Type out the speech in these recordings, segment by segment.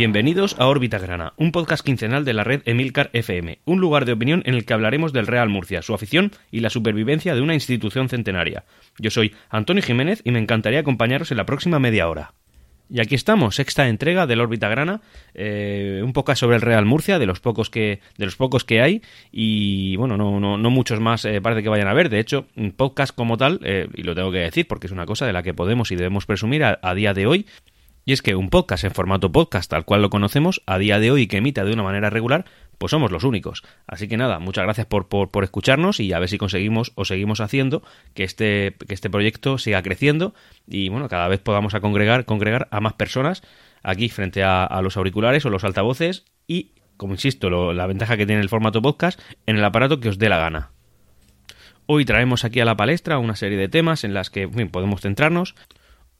Bienvenidos a Órbita Grana, un podcast quincenal de la red Emilcar FM, un lugar de opinión en el que hablaremos del Real Murcia, su afición y la supervivencia de una institución centenaria. Yo soy Antonio Jiménez y me encantaría acompañaros en la próxima media hora. Y aquí estamos, sexta entrega del Órbita Grana, eh, un poco sobre el Real Murcia, de los pocos que, de los pocos que hay, y bueno, no, no, no muchos más eh, parece que vayan a ver. De hecho, un podcast como tal, eh, y lo tengo que decir porque es una cosa de la que podemos y debemos presumir a día de hoy, y es que un podcast en formato podcast, tal cual lo conocemos, a día de hoy que emita de una manera regular, pues somos los únicos. Así que nada, muchas gracias por, por, escucharnos y a ver si conseguimos o seguimos haciendo que este, que este proyecto siga creciendo y bueno, cada vez podamos a congregar, congregar a más personas aquí frente a, los auriculares o los altavoces y, como insisto, la ventaja que tiene el formato podcast en el aparato que os dé la gana. Hoy traemos aquí a la palestra una serie de temas en las que podemos centrarnos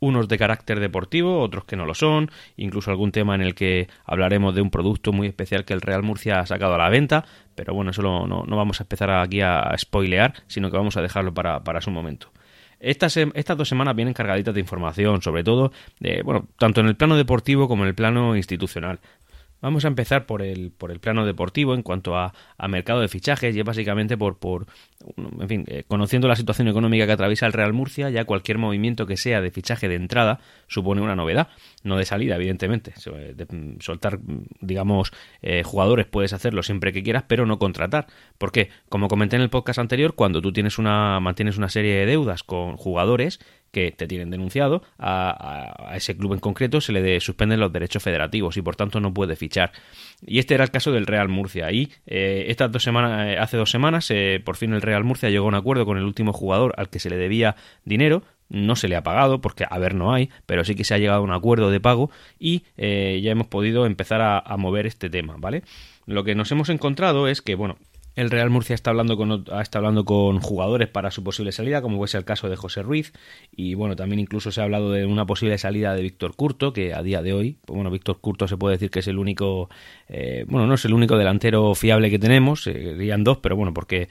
unos de carácter deportivo, otros que no lo son, incluso algún tema en el que hablaremos de un producto muy especial que el Real Murcia ha sacado a la venta, pero bueno, eso no, no vamos a empezar aquí a spoilear, sino que vamos a dejarlo para, para su momento. Estas, estas, dos semanas vienen cargaditas de información, sobre todo, bueno, tanto en el plano deportivo como en el plano institucional. Vamos a empezar por el, por el plano deportivo en cuanto a, mercado de fichajes y es básicamente por, por en fin, eh, conociendo la situación económica que atraviesa el Real Murcia, ya cualquier movimiento que sea de fichaje de entrada supone una novedad, no de salida, evidentemente. Mm, soltar, mm, digamos, eh, jugadores puedes hacerlo siempre que quieras, pero no contratar. Porque, como comenté en el podcast anterior, cuando tú tienes una, mantienes una serie de deudas con jugadores, que te tienen denunciado, a, ese club en concreto se le suspenden los derechos federativos y por tanto no puede fichar. Y este era el caso del Real Murcia. Y eh, estas dos semanas, eh, hace dos semanas, eh, por fin el Real Murcia llegó a un acuerdo con el último jugador al que se le debía dinero. No se le ha pagado porque a ver no hay, pero sí que se ha llegado a un acuerdo de pago y ya hemos podido empezar a, a mover este tema, ¿vale? Lo que nos hemos encontrado es que, bueno, el Real Murcia está hablando con está hablando con jugadores para su posible salida, como ser el caso de José Ruiz, y bueno, también incluso se ha hablado de una posible salida de Víctor Curto, que a día de hoy, pues bueno, Víctor Curto se puede decir que es el único, eh, bueno, no es el único delantero fiable que tenemos, serían dos, pero bueno, porque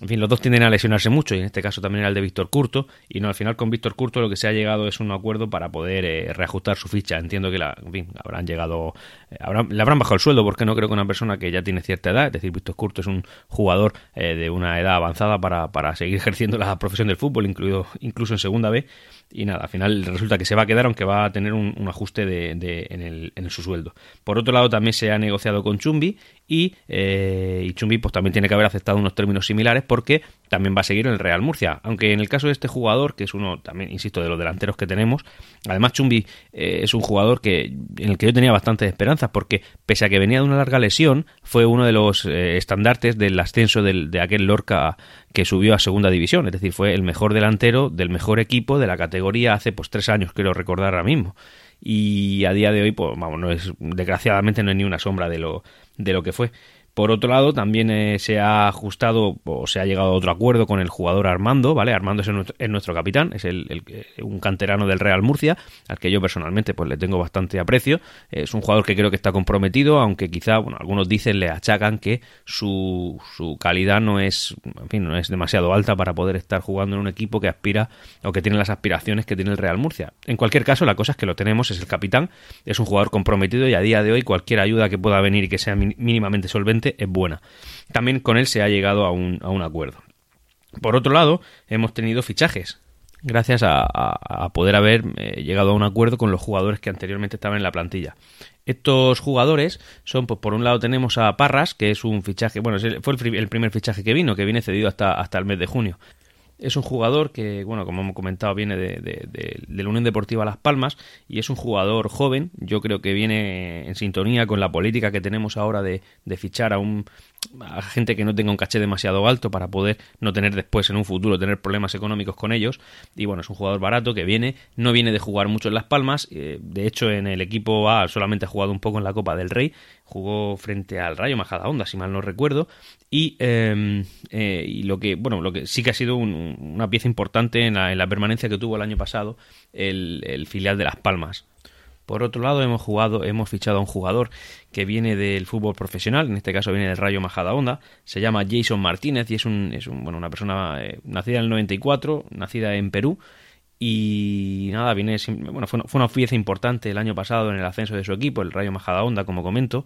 en fin, los dos tienden a lesionarse mucho, y en este caso también era el de Víctor Curto, y no, al final con Víctor Curto lo que se ha llegado es un acuerdo para poder eh, reajustar su ficha. Entiendo que la, en fin, habrán llegado, eh, le habrán bajado el sueldo, porque no creo que una persona que ya tiene cierta edad, es decir, Víctor Curto es un jugador eh, de una edad avanzada para, para seguir ejerciendo la profesión del fútbol, incluido incluso en segunda B, y nada, al final resulta que se va a quedar aunque va a tener un, ajuste de, en, el, en, su sueldo. Por otro lado, también se ha negociado con Chumbi y, eh, Chumbi pues también tiene que haber aceptado unos términos similares porque también va a seguir en el Real Murcia. Aunque en el caso de este jugador, que es uno también, insisto, de los delanteros que tenemos, además Chumbi eh, es un jugador que en el que yo tenía bastantes esperanzas porque pese a que venía de una larga lesión, fue uno de los eh, estandartes del ascenso de aquel Lorca que subió a segunda división, es decir, fue el mejor delantero del mejor equipo de la categoría hace pues tres años, quiero recordar ahora mismo. Y a día de hoy, pues vamos, no es, desgraciadamente no hay ni una sombra de lo, de lo que fue. Por otro lado, también eh, se ha ajustado o se ha llegado a otro acuerdo con el jugador Armando, ¿vale? Armando es nuestro, capitán, es el, un canterano del Real Murcia, al que yo personalmente pues le tengo bastante aprecio. Es un jugador que creo que está comprometido, aunque quizá, bueno, algunos dicen, le achacan que su, su calidad no es, en fin, no es demasiado alta para poder estar jugando en un equipo que aspira o que tiene las aspiraciones que tiene el Real Murcia. En cualquier caso, la cosa es que lo tenemos, es el capitán, es un jugador comprometido y a día de hoy cualquier ayuda que pueda venir y que sea mínimamente solvente es buena. También con él se ha llegado a un, a un acuerdo. Por otro lado, hemos tenido fichajes gracias a, poder haber eh, llegado a un acuerdo con los jugadores que anteriormente estaban en la plantilla. Estos jugadores son, pues por un lado tenemos a Parras, que es un fichaje, bueno, fue el, primer fichaje que vino, que viene cedido hasta, hasta el mes de junio. Es un jugador que, bueno, como hemos comentado, viene de, de, la Unión Deportiva Las Palmas y es un jugador joven. Yo creo que viene en sintonía con la política que tenemos ahora de, de fichar a un a gente que no tenga un caché demasiado alto para poder no tener después en un futuro tener problemas económicos con ellos. Y bueno es un jugador barato que viene no viene de jugar mucho en las palmas. Eh, de hecho en el equipo A solamente ha jugado un poco en la Copa del Rey. Jugó frente al Rayo Majadahonda si mal no recuerdo. Y, em, eh, y lo que bueno lo que sí que ha sido una pieza importante en la, permanencia que tuvo el año pasado el filial de las Palmas por otro lado, hemos jugado, hemos fichado a un jugador que viene del fútbol profesional, en este caso viene del Rayo Majadahonda, se llama Jason Martínez y es, un, es un, bueno, una persona eh, nacida en el 94, nacida en Perú y nada, viene bueno, fue, una pieza importante el año pasado en el ascenso de su equipo, el Rayo Majadahonda, como comento,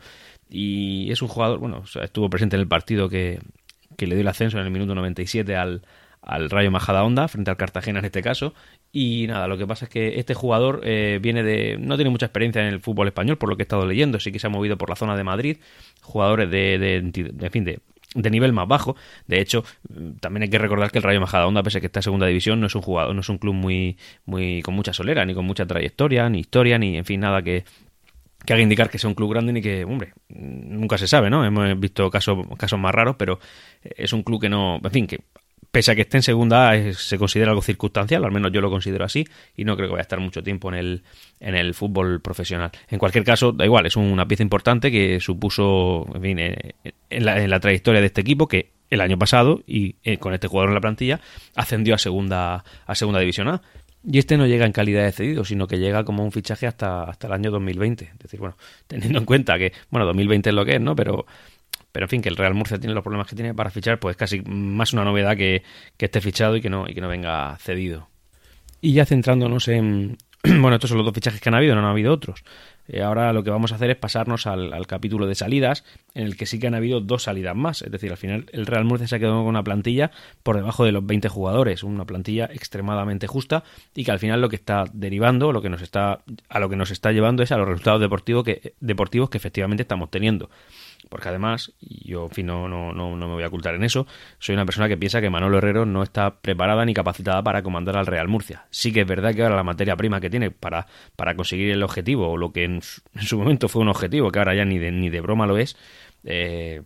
y es un jugador, bueno, estuvo presente en el partido que, que le dio el ascenso en el minuto 97 al, al Rayo Majadahonda, frente al Cartagena en este caso. Y nada, lo que pasa es que este jugador eh, viene de. no tiene mucha experiencia en el fútbol español, por lo que he estado leyendo. Sí que se ha movido por la zona de Madrid, jugadores de, de, fin, de, de nivel más bajo. De hecho, también hay que recordar que el Rayo Majadahonda, pese a que está en segunda división, no es un jugador, no es un club muy, muy con mucha solera, ni con mucha trayectoria, ni historia, ni en fin, nada que, que haga indicar que sea un club grande ni que, hombre, nunca se sabe, ¿no? Hemos visto casos, casos más raros, pero es un club que no, en fin, que pese a que esté en segunda se considera algo circunstancial, al menos yo lo considero así, y no creo que vaya a estar mucho tiempo en el, en el fútbol profesional. En cualquier caso, da igual, es una pieza importante que supuso, en fin, eh, en la, en la trayectoria de este equipo, que el año pasado, y eh, con este jugador en la plantilla, ascendió a segunda, a segunda división A. Y este no llega en calidad de cedido, sino que llega como un fichaje hasta, hasta el año 2020. Es decir, bueno, teniendo en cuenta que, bueno, 2020 es lo que es, ¿no? Pero pero en fin, que el Real Murcia tiene los problemas que tiene para fichar, pues casi más una novedad que, que esté fichado y que no, y que no venga cedido. Y ya centrándonos en, bueno, estos son los dos fichajes que han habido, no han habido otros. Eh, ahora lo que vamos a hacer es pasarnos al, capítulo de salidas, en el que sí que han habido dos salidas más. Es decir, al final el Real Murcia se ha quedado con una plantilla por debajo de los 20 jugadores, una plantilla extremadamente justa y que al final lo que está derivando, lo que nos está, a lo que nos está llevando es a los resultados que, deportivos que efectivamente estamos teniendo porque además, yo en fin no, no, no, me voy a ocultar en eso, soy una persona que piensa que Manolo Herrero no está preparada ni capacitada para comandar al Real Murcia. Sí que es verdad que ahora la materia prima que tiene para, para conseguir el objetivo, o lo que en su, momento fue un objetivo, que ahora ya ni de, ni de broma lo es, eh,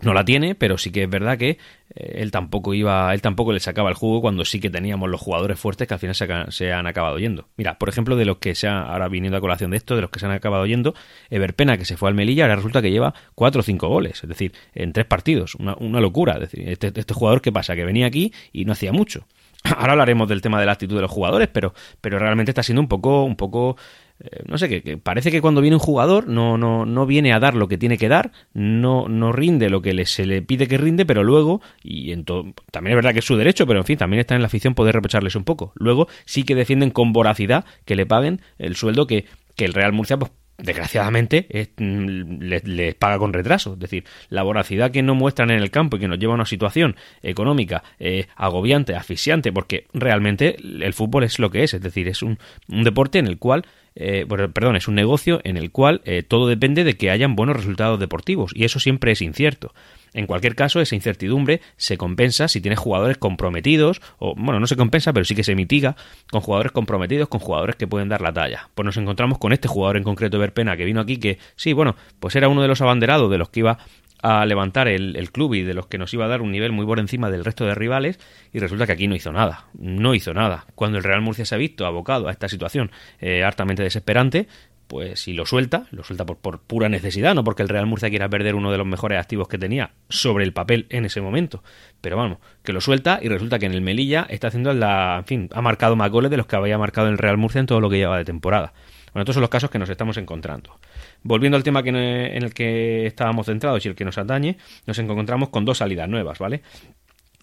no la tiene, pero sí que es verdad que él tampoco iba, él tampoco le sacaba el jugo cuando sí que teníamos los jugadores fuertes que al final se, han acabado yendo. Mira, por ejemplo, de los que se han, ahora viniendo a colación de esto, de los que se han acabado yendo, Everpena que se fue al Melilla, ahora resulta que lleva cuatro o cinco goles, es decir, en tres partidos, una, locura. Es decir, este, este jugador que pasa, que venía aquí y no hacía mucho. Ahora hablaremos del tema de la actitud de los jugadores, pero, pero realmente está siendo un poco, un poco eh, no sé, que, parece que cuando viene un jugador no, no, no viene a dar lo que tiene que dar, no, no rinde lo que se le pide que rinde, pero luego, y en también es verdad que es su derecho, pero en fin, también está en la afición poder reprocharles un poco. Luego sí que defienden con voracidad que le paguen el sueldo que, que el Real Murcia pues, desgraciadamente mm, les, paga con retraso. Es decir, la voracidad que no muestran en el campo y que nos lleva a una situación económica eh, agobiante, asfixiante, porque realmente el fútbol es lo que es. Es decir, es un, un deporte en el cual eh, perdón, es un negocio en el cual eh, todo depende de que hayan buenos resultados deportivos y eso siempre es incierto. En cualquier caso, esa incertidumbre se compensa si tienes jugadores comprometidos, o bueno, no se compensa, pero sí que se mitiga con jugadores comprometidos, con jugadores que pueden dar la talla. Pues nos encontramos con este jugador en concreto, Verpena, que vino aquí, que sí, bueno, pues era uno de los abanderados de los que iba a levantar el, club y de los que nos iba a dar un nivel muy por encima del resto de rivales y resulta que aquí no hizo nada, no hizo nada. Cuando el Real Murcia se ha visto abocado a esta situación eh, hartamente desesperante, pues si lo suelta, lo suelta por, por, pura necesidad, no porque el Real Murcia quiera perder uno de los mejores activos que tenía sobre el papel en ese momento. Pero vamos, que lo suelta y resulta que en el Melilla está haciendo la, en fin, ha marcado más goles de los que había marcado el Real Murcia en todo lo que lleva de temporada. Bueno, estos son los casos que nos estamos encontrando. Volviendo al tema que, en el que estábamos centrados y el que nos atañe, nos encontramos con dos salidas nuevas, ¿vale?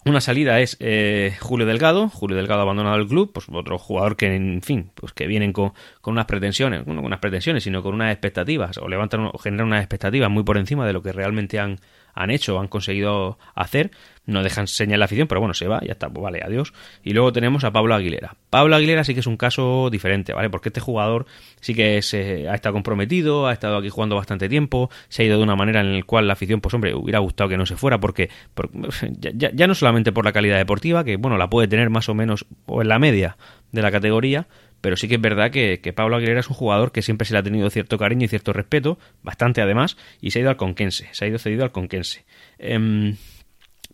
Una salida es eh, Julio Delgado. Julio Delgado ha abandonado el club, pues otro jugador que, en fin, pues que vienen con, con unas pretensiones, no con unas pretensiones, sino con unas expectativas, o levantan o generan unas expectativas muy por encima de lo que realmente han, han hecho han conseguido hacer. No dejan señal la afición, pero bueno, se va, ya está, pues vale, adiós. Y luego tenemos a Pablo Aguilera. Pablo Aguilera sí que es un caso diferente, ¿vale? Porque este jugador sí que se ha estado comprometido, ha estado aquí jugando bastante tiempo, se ha ido de una manera en la cual la afición, pues hombre, hubiera gustado que no se fuera, porque, ya, ya no solamente por la calidad deportiva, que bueno, la puede tener más o menos o en la media de la categoría, pero sí que es verdad que, Pablo Aguilera es un jugador que siempre se le ha tenido cierto cariño y cierto respeto, bastante además, y se ha ido al Conquense, se ha ido cedido al Conquense. Em,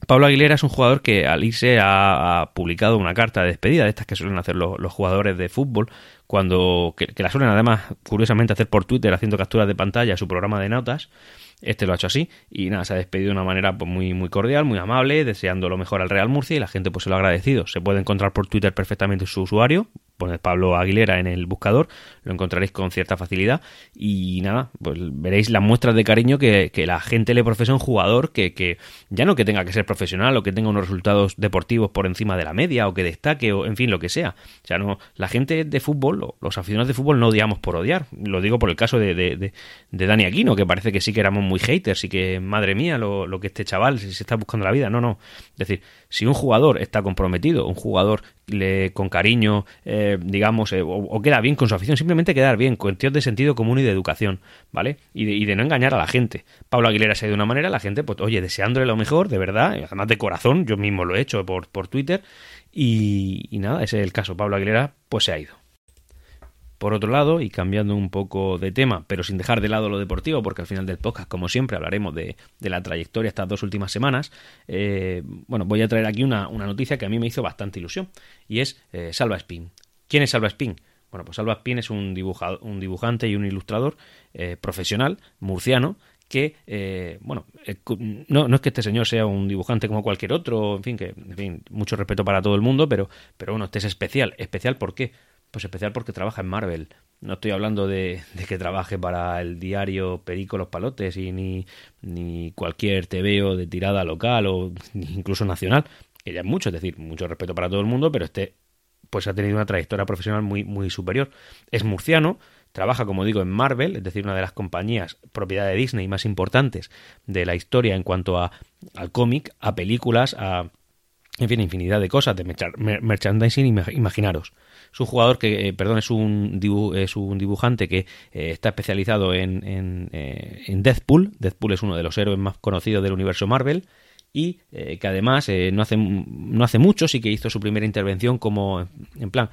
Pablo Aguilera es un jugador que al irse ha, publicado una carta de despedida, de estas que suelen hacer los, jugadores de fútbol, cuando que, la suelen además, curiosamente, hacer por Twitter haciendo capturas de pantalla a su programa de notas. Este lo ha hecho así y nada, se ha despedido de una manera pues, muy, muy cordial, muy amable, deseando lo mejor al Real Murcia y la gente pues se lo ha agradecido. Se puede encontrar por Twitter perfectamente su usuario, poned Pablo Aguilera en el buscador, lo encontraréis con cierta facilidad y nada, pues veréis las muestras de cariño que, la gente le profesa a un jugador que, que, ya no que tenga que ser profesional o que tenga unos resultados deportivos por encima de la media o que destaque o en fin lo que sea. O sea, no, la gente de fútbol, los aficionados de fútbol no odiamos por odiar. Lo digo por el caso de, de, de, Dani Aquino, que parece que sí que éramos muy haters y que madre mía lo, lo que este chaval se está buscando la vida. No, no. Es decir, si un jugador está comprometido, un jugador le, con cariño, eh, digamos, eh, o, queda bien con su afición, simplemente quedar bien, cuestión de sentido común y de educación, ¿vale? Y de, no engañar a la gente. Pablo Aguilera se ha ido de una manera, la gente, pues, oye, deseándole lo mejor, de verdad, además de corazón, yo mismo lo he hecho por, por Twitter, y, y nada, ese es el caso. Pablo Aguilera, pues se ha ido. Por otro lado, y cambiando un poco de tema, pero sin dejar de lado lo deportivo, porque al final del podcast, como siempre, hablaremos de, la trayectoria estas dos últimas semanas, eh, bueno, voy a traer aquí una, noticia que a mí me hizo bastante ilusión, y es eh, Salva Spin. ¿Quién es Salva Spin? Bueno, pues Salva Spin es un, un dibujante y un ilustrador eh, profesional murciano que, bueno, no, no, es que este señor sea un dibujante como cualquier otro, en fin, que, en fin, mucho respeto para todo el mundo, pero, pero bueno, este es especial. ¿Especial por qué? Pues especial porque trabaja en Marvel. No estoy hablando de, que trabaje para el diario Perico Los Palotes y ni, ni cualquier TVO de tirada local o incluso nacional, que ya es mucho, es decir, mucho respeto para todo el mundo, pero este pues ha tenido una trayectoria profesional muy, muy superior. Es murciano, trabaja, como digo, en Marvel, es decir, una de las compañías propiedad de Disney más importantes de la historia en cuanto a, al cómic, a películas, a, en fin, infinidad de cosas, de merchandising, imaginaros. Es un jugador que, eh, perdón, es un, es un dibujante que eh, está especializado en, en, eh, en, Deathpool. Deathpool es uno de los héroes más conocidos del universo Marvel y que además no, hace, no hace mucho sí que hizo su primera intervención como en plan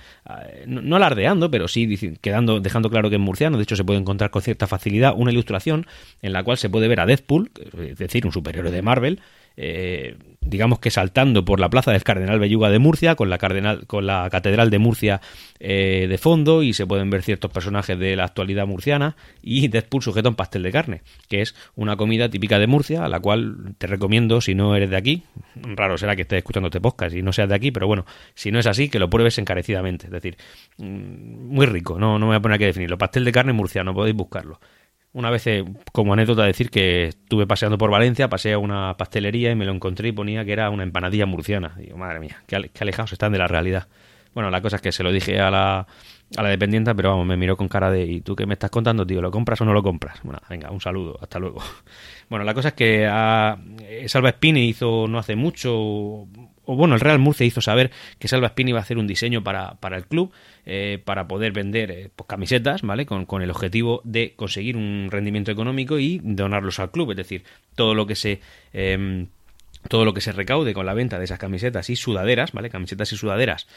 no, alardeando pero sí quedando dejando claro que es murciano de hecho se puede encontrar con cierta facilidad una ilustración en la cual se puede ver a Deathpool es decir un superhéroe de Marvel eh, digamos que saltando por la plaza del Cardenal Belluga de Murcia, con la, Cardenal, con la Catedral de Murcia eh, de fondo, y se pueden ver ciertos personajes de la actualidad murciana, y Deadpool sujeto a un pastel de carne, que es una comida típica de Murcia, a la cual te recomiendo si no eres de aquí, raro será que estés escuchando este podcast y no seas de aquí, pero bueno, si no es así, que lo pruebes encarecidamente, es decir, mm, muy rico, no, no me voy a poner a definirlo, pastel de carne murciano, podéis buscarlo. Una vez, eh, como anécdota, decir que estuve paseando por Valencia, pasé a una pastelería y me lo encontré y ponía que era una empanadilla murciana. Digo, madre mía, qué, alejados están de la realidad. Bueno, la cosa es que se lo dije a la, a la dependienta, pero vamos, me miró con cara de ¿y tú qué me estás contando, tío? ¿Lo compras o no lo compras? Bueno, venga, un saludo, hasta luego. Bueno, la cosa es que a Salva Spini hizo no hace mucho o bueno, el Real Murcia hizo saber que Salva Spini iba a hacer un diseño para, para el club, eh, para poder vender eh, pues, camisetas, ¿vale? Con, con, el objetivo de conseguir un rendimiento económico y donarlos al club. Es decir, todo lo que se. Em, todo lo que se recaude con la venta de esas camisetas y sudaderas, ¿vale? Camisetas y sudaderas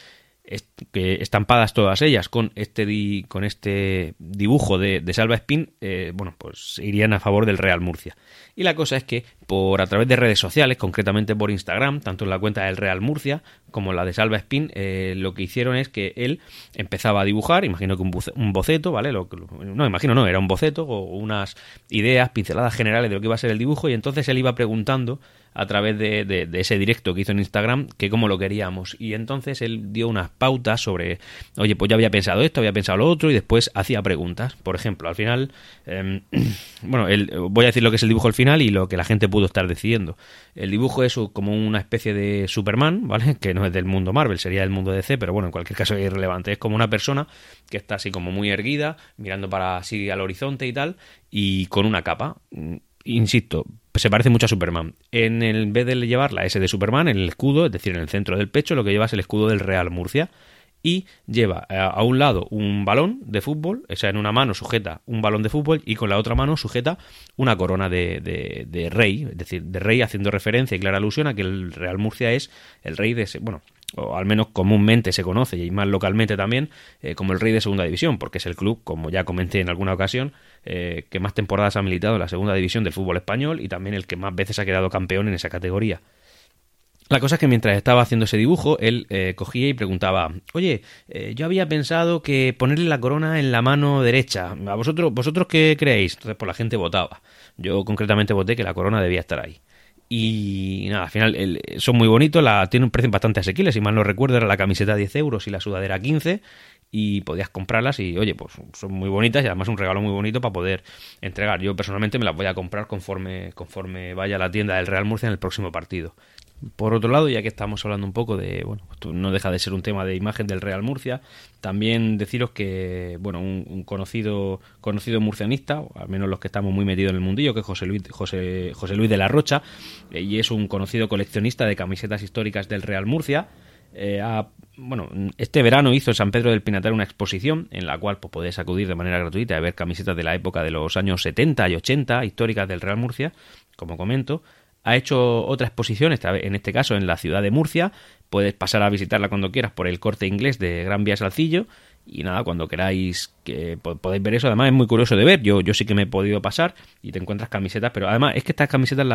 estampadas todas ellas con este con este dibujo de, Salva Spin, eh, bueno, pues irían a favor del Real Murcia. Y la cosa es que por a través de redes sociales, concretamente por Instagram, tanto en la cuenta del Real Murcia como la de Salva Spin, eh, lo que hicieron es que él empezaba a dibujar, imagino que un, boceto, ¿vale? Lo, no, imagino no, era un boceto o unas ideas, pinceladas generales de lo que iba a ser el dibujo y entonces él iba preguntando a través de, ese directo que hizo en Instagram que cómo lo queríamos. Y entonces él dio unas pautas sobre, oye, pues ya había pensado esto, había pensado lo otro, y después hacía preguntas. Por ejemplo, al final, em, bueno, voy a decir lo que es el dibujo al final y lo que la gente pudo estar decidiendo. El dibujo es como una especie de Superman, ¿vale? Que no es del mundo Marvel, sería del mundo DC, pero bueno, en cualquier caso es irrelevante. Es como una persona que está así como muy erguida, mirando para así al horizonte y tal, y con una capa insisto, se parece mucho a Superman. En, el, vez de llevar la S de Superman en el escudo, es decir, en el centro del pecho, lo que lleva es el escudo del Real Murcia. Y lleva eh, a, un lado un balón de fútbol, o sea, en una mano sujeta un balón de fútbol y con la otra mano sujeta una corona de, de, de rey, es decir, de rey haciendo referencia y clara alusión a que el Real Murcia es el rey de ese, bueno, o al menos comúnmente se conoce y más localmente también eh, como el rey de segunda división, porque es el club, como ya comenté en alguna ocasión, eh, que más temporadas ha militado en la segunda división del fútbol español y también el que más veces ha quedado campeón en esa categoría. La cosa es que mientras estaba haciendo ese dibujo, él eh, cogía y preguntaba, oye, yo había pensado que ponerle la corona en la mano derecha. ¿A vosotros, vosotros qué creéis? Entonces, pues la gente votaba. Yo concretamente voté que la corona debía estar ahí. Y nada, al final son muy bonitos, la, tienen un precio bastante asequible, si mal no recuerdo era la camiseta 10 euros y la sudadera 15. y podías comprarlas y oye, pues son muy bonitas y además un regalo muy bonito para poder entregar. Yo personalmente me las voy a comprar conforme, conforme vaya a la tienda del Real Murcia en el próximo partido. Por otro lado, ya que estamos hablando un poco de, bueno, esto no deja de ser un tema de imagen del Real Murcia, también deciros que, bueno, un, conocido conocido murcianista, al menos los que estamos muy metidos en el mundillo, que es José Luis, José, José Luis de la Rocha, eh, y es un conocido coleccionista de camisetas históricas del Real Murcia. Eh, bueno, este verano hizo en San Pedro del Pinatar una exposición en la cual pues, podés acudir de manera gratuita a ver camisetas de la época de los años 70 y 80 históricas del Real Murcia, como comento ha hecho otra exposición, en este caso en la ciudad de Murcia. Puedes pasar a visitarla cuando quieras por el corte inglés de Gran Vía Salcillo. Y nada, cuando queráis que podéis ver eso, además es muy curioso de ver. Yo, yo sí que me he podido pasar y te encuentras camisetas, pero además es que estas camisetas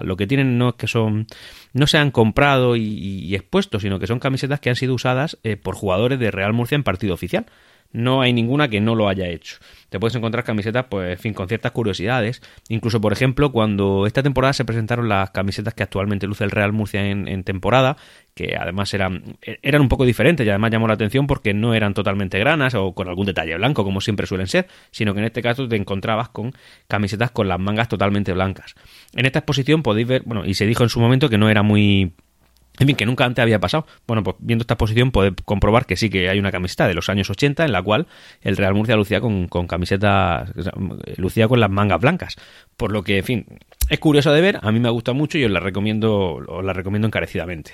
lo que tienen no es que son no se han comprado y, expuesto, sino que son camisetas que han sido usadas eh, por jugadores de Real Murcia en partido oficial no hay ninguna que no lo haya hecho. Te puedes encontrar camisetas, pues, en fin, con ciertas curiosidades. Incluso, por ejemplo, cuando esta temporada se presentaron las camisetas que actualmente luce el Real Murcia en, temporada, que además eran, eran un poco diferentes y además llamó la atención porque no eran totalmente granas o con algún detalle blanco, como siempre suelen ser, sino que en este caso te encontrabas con camisetas con las mangas totalmente blancas. En esta exposición podéis ver, bueno, y se dijo en su momento que no era muy en fin, que nunca antes había pasado. Bueno, pues viendo esta posición podéis comprobar que sí que hay una camiseta de los años 80 en la cual el Real Murcia lucía con, con camisetas, lucía con las mangas blancas. Por lo que, en fin, es curioso de ver, a mí me gusta mucho y os la recomiendo, os la recomiendo encarecidamente.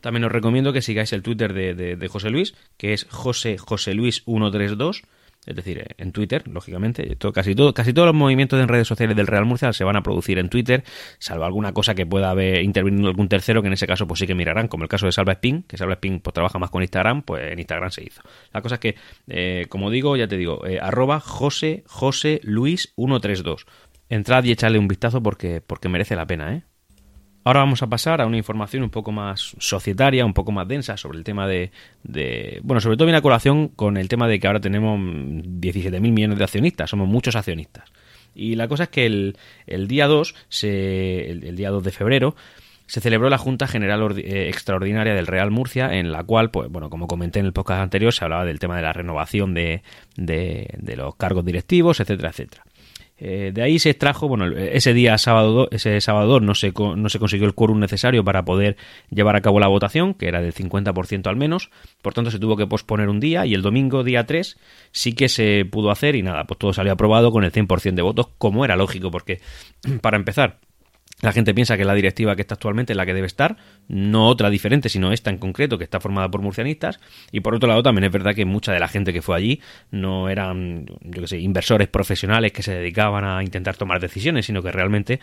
También os recomiendo que sigáis el Twitter de, de José Luis, que es José José Luis 132 es decir, eh, en Twitter, lógicamente, todo, casi, todo, casi todos los movimientos en redes sociales del Real Murcia se van a producir en Twitter, salvo alguna cosa que pueda haber intervenido algún tercero, que en ese caso pues sí que mirarán, como el caso de Salva Spin, que Salva Spin pues, trabaja más con Instagram, pues en Instagram se hizo. La cosa es que, eh, como digo, ya te digo, eh, arroba José, José Luis 132. Entrad y echadle un vistazo porque, porque merece la pena, ¿eh? Ahora vamos a pasar a una información un poco más societaria, un poco más densa sobre el tema de, bueno, sobre todo viene a colación con el tema de que ahora tenemos 17.000 millones de accionistas, somos muchos accionistas. Y la cosa es que el, día 2, se, el, día 2 de febrero, se celebró la Junta General eh, Extraordinaria del Real Murcia, en la cual, pues bueno, como comenté en el podcast anterior, se hablaba del tema de la renovación de, de los cargos directivos, etcétera, etcétera. Eh, de ahí se extrajo, bueno, ese día sábado, ese sábado no se, no se consiguió el quórum necesario para poder llevar a cabo la votación, que era del 50% al menos, por tanto se tuvo que posponer un día y el domingo, día 3, sí que se pudo hacer y nada, pues todo salió aprobado con el 100% de votos, como era lógico, porque para empezar, la gente piensa que la directiva que está actualmente es la que debe estar, no otra diferente, sino esta en concreto, que está formada por murcianistas. Y por otro lado, también es verdad que mucha de la gente que fue allí no eran, yo que sé, inversores profesionales que se dedicaban a intentar tomar decisiones, sino que realmente,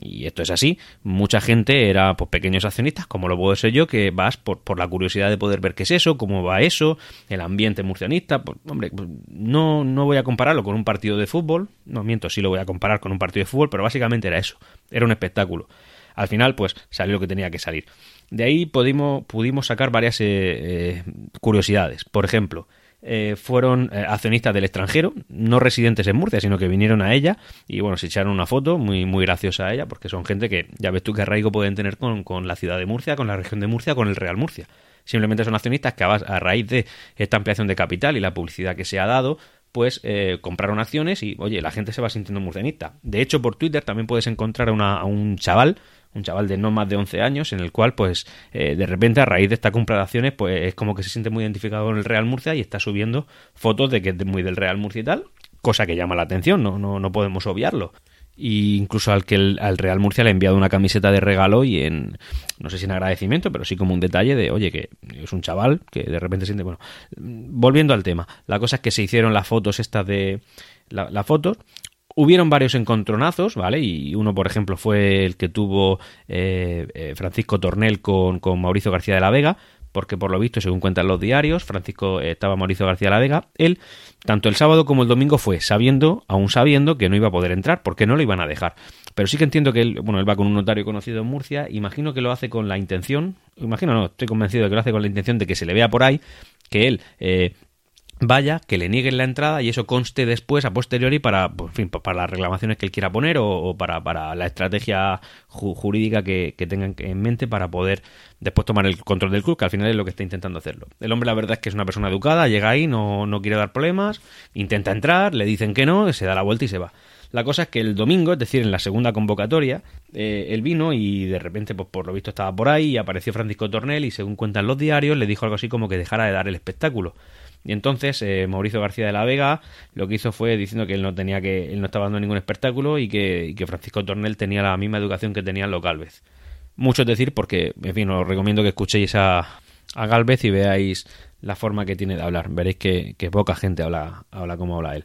y esto es así, mucha gente era pues, pequeños accionistas, como lo puedo ser yo, que vas por, por la curiosidad de poder ver qué es eso, cómo va eso, el ambiente murcianista. Pues, hombre, pues, no, no voy a compararlo con un partido de fútbol, no miento, sí lo voy a comparar con un partido de fútbol, pero básicamente era eso, era un espectáculo espectáculo. Al final, pues salió lo que tenía que salir. De ahí pudimos, pudimos sacar varias eh, eh, curiosidades. Por ejemplo, eh, fueron accionistas del extranjero, no residentes en Murcia, sino que vinieron a ella y bueno, se echaron una foto muy, muy graciosa a ella, porque son gente que ya ves tú qué arraigo pueden tener con, con la ciudad de Murcia, con la región de Murcia, con el Real Murcia. Simplemente son accionistas que a raíz de esta ampliación de capital y la publicidad que se ha dado, pues eh, compraron acciones y, oye, la gente se va sintiendo murcianista. De hecho, por Twitter también puedes encontrar a, un chaval, un chaval de no más de 11 años, en el cual, pues, eh, de repente, a raíz de esta compra de acciones, pues, es como que se siente muy identificado con el Real Murcia y está subiendo fotos de que es muy del Real Murcia y tal, cosa que llama la atención, no, no, no podemos obviarlo y incluso al que el, al Real Murcia le ha enviado una camiseta de regalo y en no sé si en agradecimiento pero sí como un detalle de oye que es un chaval que de repente siente bueno volviendo al tema la cosa es que se hicieron las fotos estas de las fotos Hubieron varios encontronazos, ¿vale? Y uno, por ejemplo, fue el que tuvo eh, eh, Francisco Tornel con, con Mauricio García de la Vega, porque por lo visto, según cuentan los diarios, Francisco eh, estaba Mauricio García La Vega, él, tanto el sábado como el domingo fue sabiendo, aún sabiendo que no iba a poder entrar, porque no lo iban a dejar. Pero sí que entiendo que él, bueno, él va con un notario conocido en Murcia, imagino que lo hace con la intención, imagino no, estoy convencido de que lo hace con la intención de que se le vea por ahí, que él... Eh, vaya, que le nieguen la entrada y eso conste después, a posteriori, para, pues, fin, para las reclamaciones que él quiera poner o, para, para, la estrategia jurídica que, que, tengan en mente para poder después tomar el control del club, que al final es lo que está intentando hacerlo. El hombre, la verdad es que es una persona educada, llega ahí, no, no quiere dar problemas, intenta entrar, le dicen que no, se da la vuelta y se va. La cosa es que el domingo, es decir, en la segunda convocatoria, eh, él vino y de repente, pues por lo visto estaba por ahí y apareció Francisco Tornel y según cuentan los diarios, le dijo algo así como que dejara de dar el espectáculo. Y entonces eh, Mauricio García de la Vega lo que hizo fue diciendo que él no tenía que, él no estaba dando ningún espectáculo y que, Francisco Tornel tenía la misma educación que tenía Lo Galvez. Mucho es decir, porque, en fin, os recomiendo que escuchéis a, a Galvez y veáis la forma que tiene de hablar. Veréis que, que poca gente habla, habla como habla él.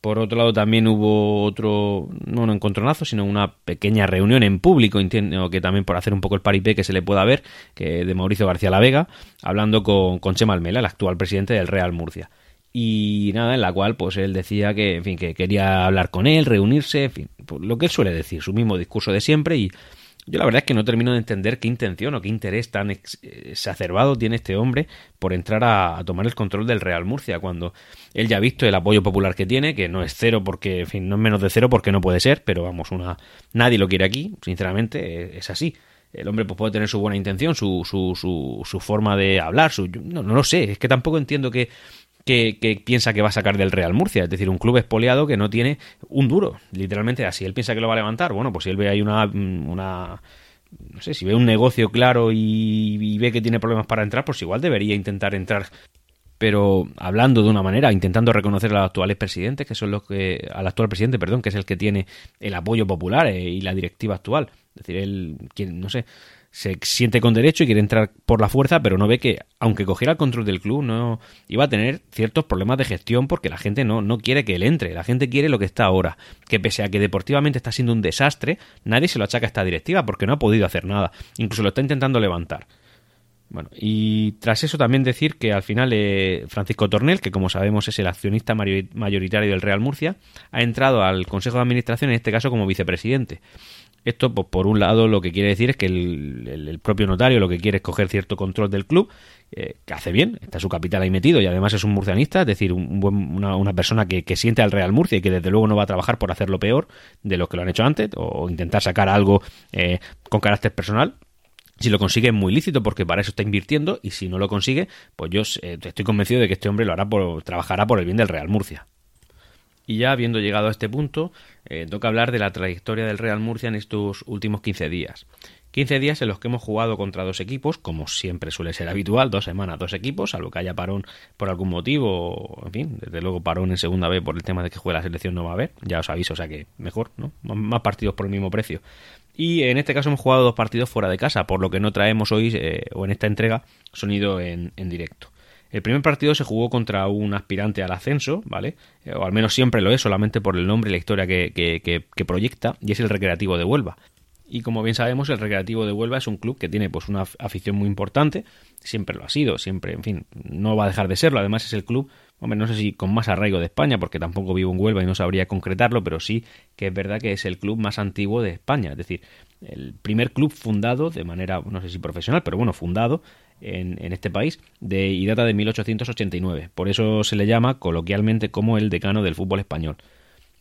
Por otro lado, también hubo otro, no un encontronazo, sino una pequeña reunión en público, entiendo que también por hacer un poco el paripé que se le pueda ver, que de Mauricio García La Vega, hablando con, con Chema Almela, el actual presidente del Real Murcia. Y nada, en la cual pues él decía que, en fin, que quería hablar con él, reunirse, en fin, pues, lo que él suele decir, su mismo discurso de siempre y yo la verdad es que no termino de entender qué intención o qué interés tan exacerbado tiene este hombre por entrar a, tomar el control del Real Murcia, cuando él ya ha visto el apoyo popular que tiene, que no es cero porque, en fin, no es menos de cero porque no puede ser, pero vamos, una nadie lo quiere aquí, sinceramente, es así. El hombre pues, puede tener su buena intención, su, su, su, su forma de hablar, su, no, no lo sé, es que tampoco entiendo que que, piensa que va a sacar del Real Murcia. Es decir, un club espoliado que no tiene un duro. Literalmente así. Él piensa que lo va a levantar. Bueno, pues si él ve ahí una, una no sé, si ve un negocio claro y, ve que tiene problemas para entrar, pues igual debería intentar entrar. Pero hablando de una manera, intentando reconocer a los actuales presidentes, que son los que, al actual presidente, perdón, que es el que tiene el apoyo popular eh, y la directiva actual. Es decir, él, no sé, se siente con derecho y quiere entrar por la fuerza, pero no ve que, aunque cogiera el control del club, no iba a tener ciertos problemas de gestión porque la gente no, no quiere que él entre, la gente quiere lo que está ahora. Que pese a que deportivamente está siendo un desastre, nadie se lo achaca a esta directiva porque no ha podido hacer nada. Incluso lo está intentando levantar. Bueno, y tras eso también decir que al final eh, Francisco Tornel, que como sabemos es el accionista mayoritario del Real Murcia, ha entrado al Consejo de Administración, en este caso como vicepresidente. Esto, pues, por un lado, lo que quiere decir es que el, propio notario lo que quiere es coger cierto control del club, eh, que hace bien, está su capital ahí metido y además es un murcianista, es decir, una, persona que, siente al Real Murcia y que desde luego no va a trabajar por hacerlo peor de lo que lo han hecho antes o intentar sacar algo eh, con carácter personal. Si lo consigue es muy lícito porque para eso está invirtiendo y si no lo consigue, pues yo eh, estoy convencido de que este hombre lo hará por, trabajará por el bien del Real Murcia. Y ya habiendo llegado a este punto, eh, toca hablar de la trayectoria del Real Murcia en estos últimos 15 días. 15 días en los que hemos jugado contra dos equipos, como siempre suele ser habitual, dos semanas, dos equipos, salvo que haya parón por algún motivo, en fin, desde luego parón en segunda vez por el tema de que juegue la selección no va a haber, ya os aviso, o sea que mejor, ¿no? Más partidos por el mismo precio. Y en este caso hemos jugado dos partidos fuera de casa, por lo que no traemos hoy, eh, o en esta entrega, sonido en directo. El primer partido se jugó contra un aspirante al ascenso, ¿vale? Eh, o al menos siempre lo es, solamente por el nombre y la historia que, que, proyecta, y es el Recreativo de Huelva. Y como bien sabemos, el Recreativo de Huelva es un club que tiene pues una afición muy importante, siempre lo ha sido, siempre, en fin, no va a dejar de serlo. Además es el club, hombre, no sé si con más arraigo de España, porque tampoco vivo en Huelva y no sabría concretarlo, pero sí que es verdad que es el club más antiguo de España, es decir, el primer club fundado de manera, no sé si profesional, pero bueno, fundado en, este país de, y data de 1889. Por eso se le llama coloquialmente como el decano del fútbol español.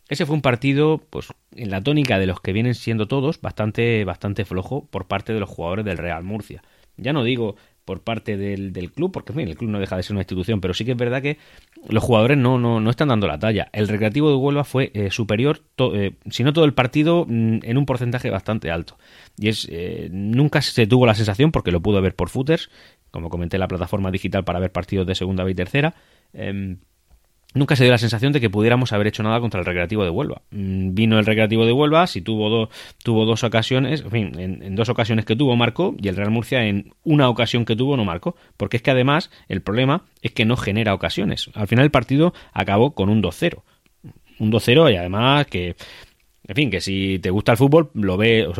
Ese fue un partido, pues, en la tónica de los que vienen siendo todos, bastante, bastante flojo por parte de los jugadores del Real Murcia. Ya no digo por parte del, club, porque en fin, el club no deja de ser una institución, pero sí que es verdad que los jugadores no, no, no están dando la talla. El Recreativo de Huelva fue eh, superior, eh, si no todo el partido, mm, en un porcentaje bastante alto. Y es eh, nunca se tuvo la sensación, porque lo pudo ver por footers, como comenté la plataforma digital para ver partidos de segunda y tercera, em, nunca se dio la sensación de que pudiéramos haber hecho nada contra el Recreativo de Huelva. Mm, vino el Recreativo de Huelva, si tuvo, tuvo dos ocasiones, en fin, en, dos ocasiones que tuvo marcó y el Real Murcia en una ocasión que tuvo no marcó, porque es que además el problema es que no genera ocasiones. Al final el partido acabó con un 2-0. Un 2-0 y además que en fin, que si te gusta el fútbol, lo ve, o,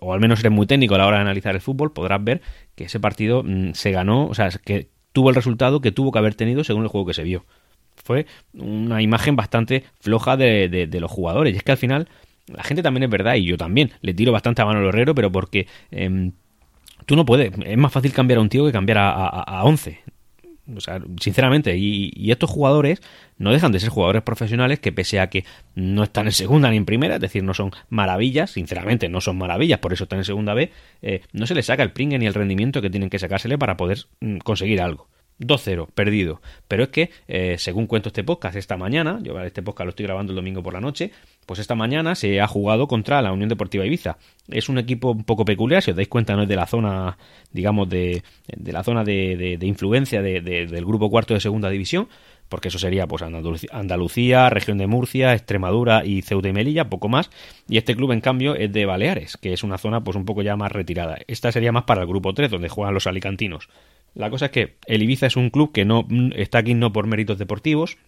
o, al menos eres muy técnico a la hora de analizar el fútbol, podrás ver que ese partido mm, se ganó, o sea, que tuvo el resultado que tuvo que haber tenido según el juego que se vio fue una imagen bastante floja de, los jugadores. Y es que al final, la gente también es verdad, y yo también, le tiro bastante a mano al herrero, pero porque em, tú no puedes. Es más fácil cambiar a un tío que cambiar a, a, 11. O sea, sinceramente, y, estos jugadores no dejan de ser jugadores profesionales que pese a que no están en segunda ni en primera, es decir, no son maravillas, sinceramente no son maravillas, por eso están en segunda B, eh, no se les saca el pringue ni el rendimiento que tienen que sacársele para poder mm, conseguir algo. 2-0, perdido. Pero es que, eh, según cuento este podcast, esta mañana, yo este podcast lo estoy grabando el domingo por la noche, pues esta mañana se ha jugado contra la Unión Deportiva Ibiza. Es un equipo un poco peculiar, si os dais cuenta, no es de la zona, digamos, de, la zona de, de, influencia del grupo cuarto de segunda división, porque eso sería pues Andalucía, región de Murcia, Extremadura y Ceuta y Melilla, poco más. Y este club, en cambio, es de Baleares, que es una zona pues un poco ya más retirada. Esta sería más para el grupo 3, donde juegan los alicantinos. La cosa es que el Ibiza es un club que no está aquí no por méritos deportivos,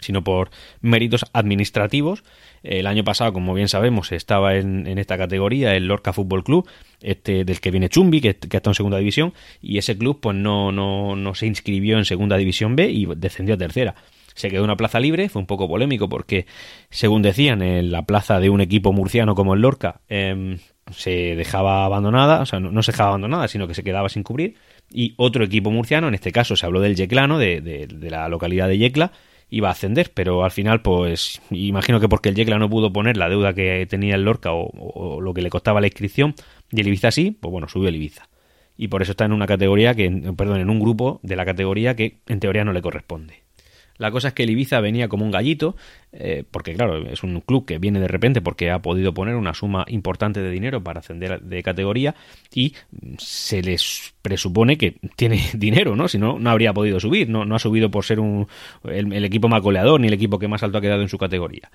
sino por méritos administrativos. El año pasado, como bien sabemos, estaba en, esta categoría el Lorca Fútbol Club, este, del que viene Chumbi, que, que, está en segunda división, y ese club pues no, no, no se inscribió en segunda división B y descendió a tercera se quedó una plaza libre, fue un poco polémico porque, según decían, en la plaza de un equipo murciano como el Lorca em, se dejaba abandonada, o sea, no, se dejaba abandonada, sino que se quedaba sin cubrir, y otro equipo murciano, en este caso se habló del Yeclano, de, de, la localidad de Yecla, iba a ascender, pero al final, pues, imagino que porque el Yecla no pudo poner la deuda que tenía el Lorca o, lo que le costaba la inscripción, y el Ibiza sí, pues bueno, subió el Ibiza. Y por eso está en una categoría que, perdón, en un grupo de la categoría que en teoría no le corresponde. La cosa es que el Ibiza venía como un gallito, eh, porque claro, es un club que viene de repente porque ha podido poner una suma importante de dinero para ascender de categoría y se les presupone que tiene dinero, ¿no? Si no, no habría podido subir, no, no ha subido por ser un, el, equipo más goleador ni el equipo que más alto ha quedado en su categoría.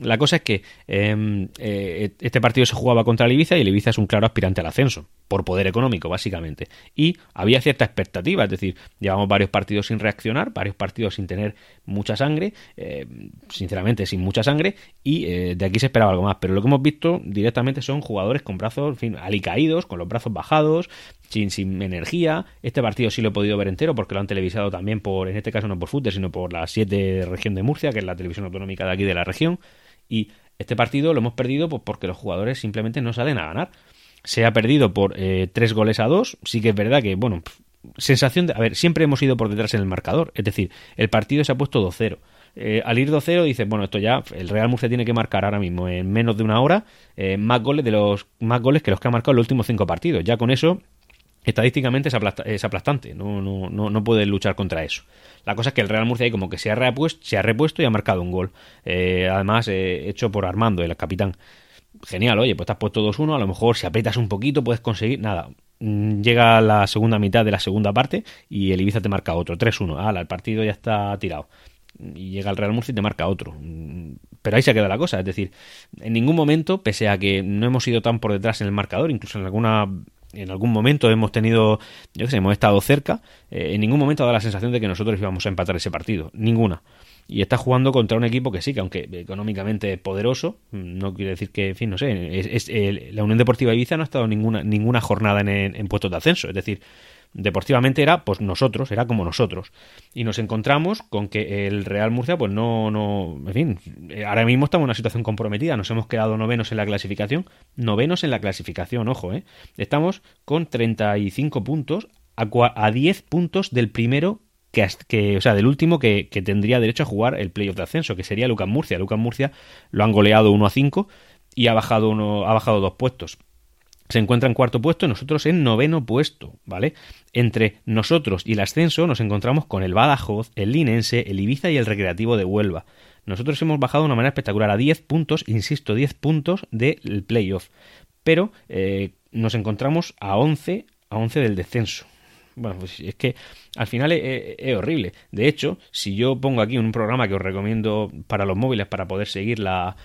La cosa es que em, eh, este partido se jugaba contra el Ibiza y el Ibiza es un claro aspirante al ascenso, por poder económico, básicamente. Y había cierta expectativa, es decir, llevamos varios partidos sin reaccionar, varios partidos sin tener mucha sangre, eh, sin mucha sangre, y eh, de aquí se esperaba algo más. Pero lo que hemos visto directamente son jugadores con brazos, en fin, alicaídos, con los brazos bajados, sin, sin energía. Este partido sí lo he podido ver entero porque lo han televisado también por, en este caso no por fútbol, sino por la 7 región de Murcia, que es la televisión autonómica de aquí de la región. Y este partido lo hemos perdido pues, porque los jugadores simplemente no salen a ganar. Se ha perdido por eh, tres goles a dos. Sí que es verdad que, bueno, sensación de. A ver, siempre hemos ido por detrás en el marcador. Es decir, el partido se ha puesto 2-0. Eh, al ir 2-0 dices, bueno, esto ya, el Real Murcia tiene que marcar ahora mismo en menos de una hora eh, más goles de los más goles que los que ha marcado en los últimos cinco partidos. Ya con eso estadísticamente es, aplastante, no, no, no, no puede luchar contra eso. La cosa es que el Real Murcia ahí como que se ha repuesto, se ha repuesto y ha marcado un gol. Eh, además, hecho por Armando, el capitán. Genial, oye, pues te has puesto 2-1, a lo mejor si aprietas un poquito puedes conseguir, nada, mm, llega la segunda mitad de la segunda parte y el Ibiza te marca otro, 3-1, ah, el partido ya está tirado. Y llega el Real Murcia y te marca otro. Pero ahí se queda la cosa, es decir, en ningún momento, pese a que no hemos ido tan por detrás en el marcador, incluso en alguna en algún momento hemos tenido, yo qué sé, hemos estado cerca, eh, en ningún momento ha dado la sensación de que nosotros íbamos a empatar ese partido, ninguna. Y está jugando contra un equipo que sí, que aunque económicamente poderoso, no quiere decir que, en fin, no sé, es, la Unión Deportiva Ibiza no ha estado ninguna, ninguna jornada en, en puestos de ascenso, es decir, deportivamente era pues nosotros, era como nosotros. Y nos encontramos con que el Real Murcia pues no, no, en fin, ahora mismo estamos en una situación comprometida, nos hemos quedado novenos en la clasificación, novenos en la clasificación, ojo, ¿eh? Estamos con 35 puntos a, a 10 puntos del primero que, o sea, del último que, que, tendría derecho a jugar el playoff de ascenso, que sería Lucas Murcia. Lucas Murcia lo han goleado 1 a 5 y ha bajado uno, ha bajado dos puestos se encuentra en cuarto puesto nosotros en noveno puesto, ¿vale? Entre nosotros y el ascenso nos encontramos con el Badajoz, el Linense, el Ibiza y el Recreativo de Huelva. Nosotros hemos bajado de una manera espectacular a 10 puntos, insisto, 10 puntos del playoff. Pero eh, nos encontramos a 11, a 11 del descenso. Bueno, pues es que al final es, horrible. De hecho, si yo pongo aquí un programa que os recomiendo para los móviles para poder seguir las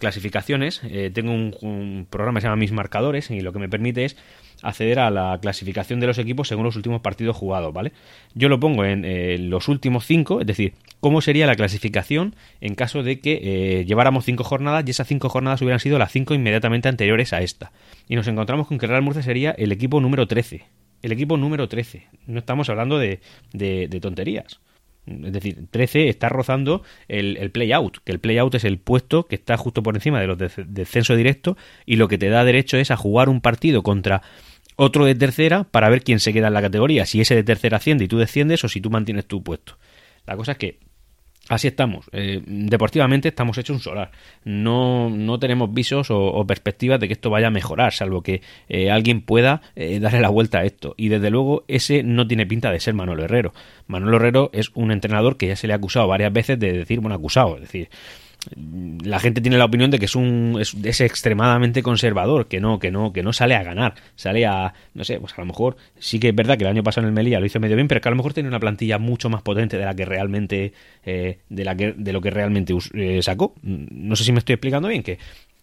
clasificaciones, eh, tengo un, programa que se llama Mis Marcadores y lo que me permite es acceder a la clasificación de los equipos según los últimos partidos jugados, ¿vale? Yo lo pongo en eh, los últimos cinco, es decir, cómo sería la clasificación en caso de que eh, lleváramos cinco jornadas y esas cinco jornadas hubieran sido las cinco inmediatamente anteriores a esta. Y nos encontramos con que Real Murcia sería el equipo número 13 el equipo número 13. No estamos hablando de, de, tonterías. Es decir, 13 está rozando el, el, play out, que el play out es el puesto que está justo por encima de los de descenso directo y lo que te da derecho es a jugar un partido contra otro de tercera para ver quién se queda en la categoría, si ese de tercera asciende y tú desciendes o si tú mantienes tu puesto. La cosa es que Así estamos. Eh, deportivamente estamos hechos un solar. No, no tenemos visos o, perspectivas de que esto vaya a mejorar, salvo que eh, alguien pueda eh, darle la vuelta a esto. Y desde luego ese no tiene pinta de ser Manuel Herrero. Manuel Herrero es un entrenador que ya se le ha acusado varias veces de decir, bueno, acusado, es decir, la gente tiene la opinión de que es un es, extremadamente conservador, que no, que no, que no sale a ganar, sale a, no sé, pues a lo mejor sí que es verdad que el año pasado en el Melilla lo hizo medio bien, pero que a lo mejor tiene una plantilla mucho más potente de la que realmente, eh, de la que, de lo que realmente eh, sacó. No sé si me estoy explicando bien, que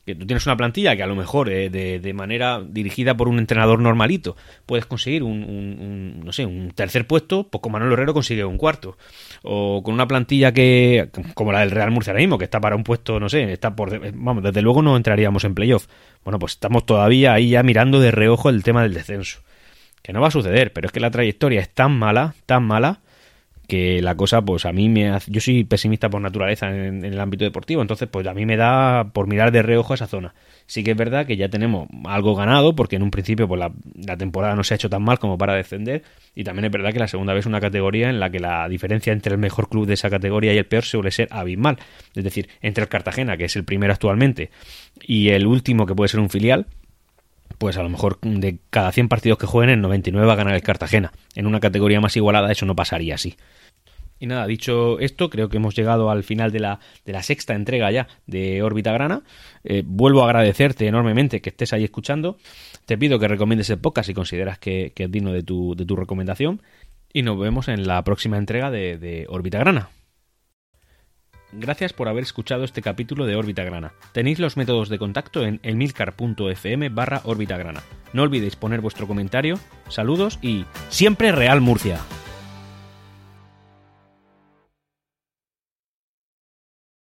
que tú tienes una plantilla que a lo mejor eh, de, manera dirigida por un entrenador normalito puedes conseguir un, no sé un tercer puesto pues con Manuel Herrero consigue un cuarto. O con una plantilla que como la del Real Murcia ahora mismo que está para un puesto no sé está por vamos desde luego no entraríamos en playoff. Bueno pues estamos todavía ahí ya mirando de reojo el tema del descenso. Que no va a suceder pero es que la trayectoria es tan mala tan mala que la cosa, pues a mí me hace, yo soy pesimista por naturaleza en, el ámbito deportivo, entonces pues a mí me da por mirar de reojo esa zona. Sí que es verdad que ya tenemos algo ganado, porque en un principio pues la, temporada no se ha hecho tan mal como para descender, y también es verdad que la segunda vez es una categoría en la que la diferencia entre el mejor club de esa categoría y el peor suele ser abismal, es decir, entre el Cartagena, que es el primero actualmente, y el último que puede ser un filial, pues a lo mejor de cada 100 partidos que jueguen, en 99 va a ganar el Cartagena. En una categoría más igualada eso no pasaría así. Y nada, dicho esto, creo que hemos llegado al final de la, de la sexta entrega ya de Órbita Grana. Eh, vuelvo a agradecerte enormemente que estés ahí escuchando. Te pido que recomiendes el podcast si consideras que, es digno de tu, de tu, recomendación. Y nos vemos en la próxima entrega de, de Órbita Grana. Gracias por haber escuchado este capítulo de Órbita Grana. Tenéis los métodos de contacto en elmilcar.fm barra Órbita Grana. No olvidéis poner vuestro comentario, saludos y siempre Real Murcia.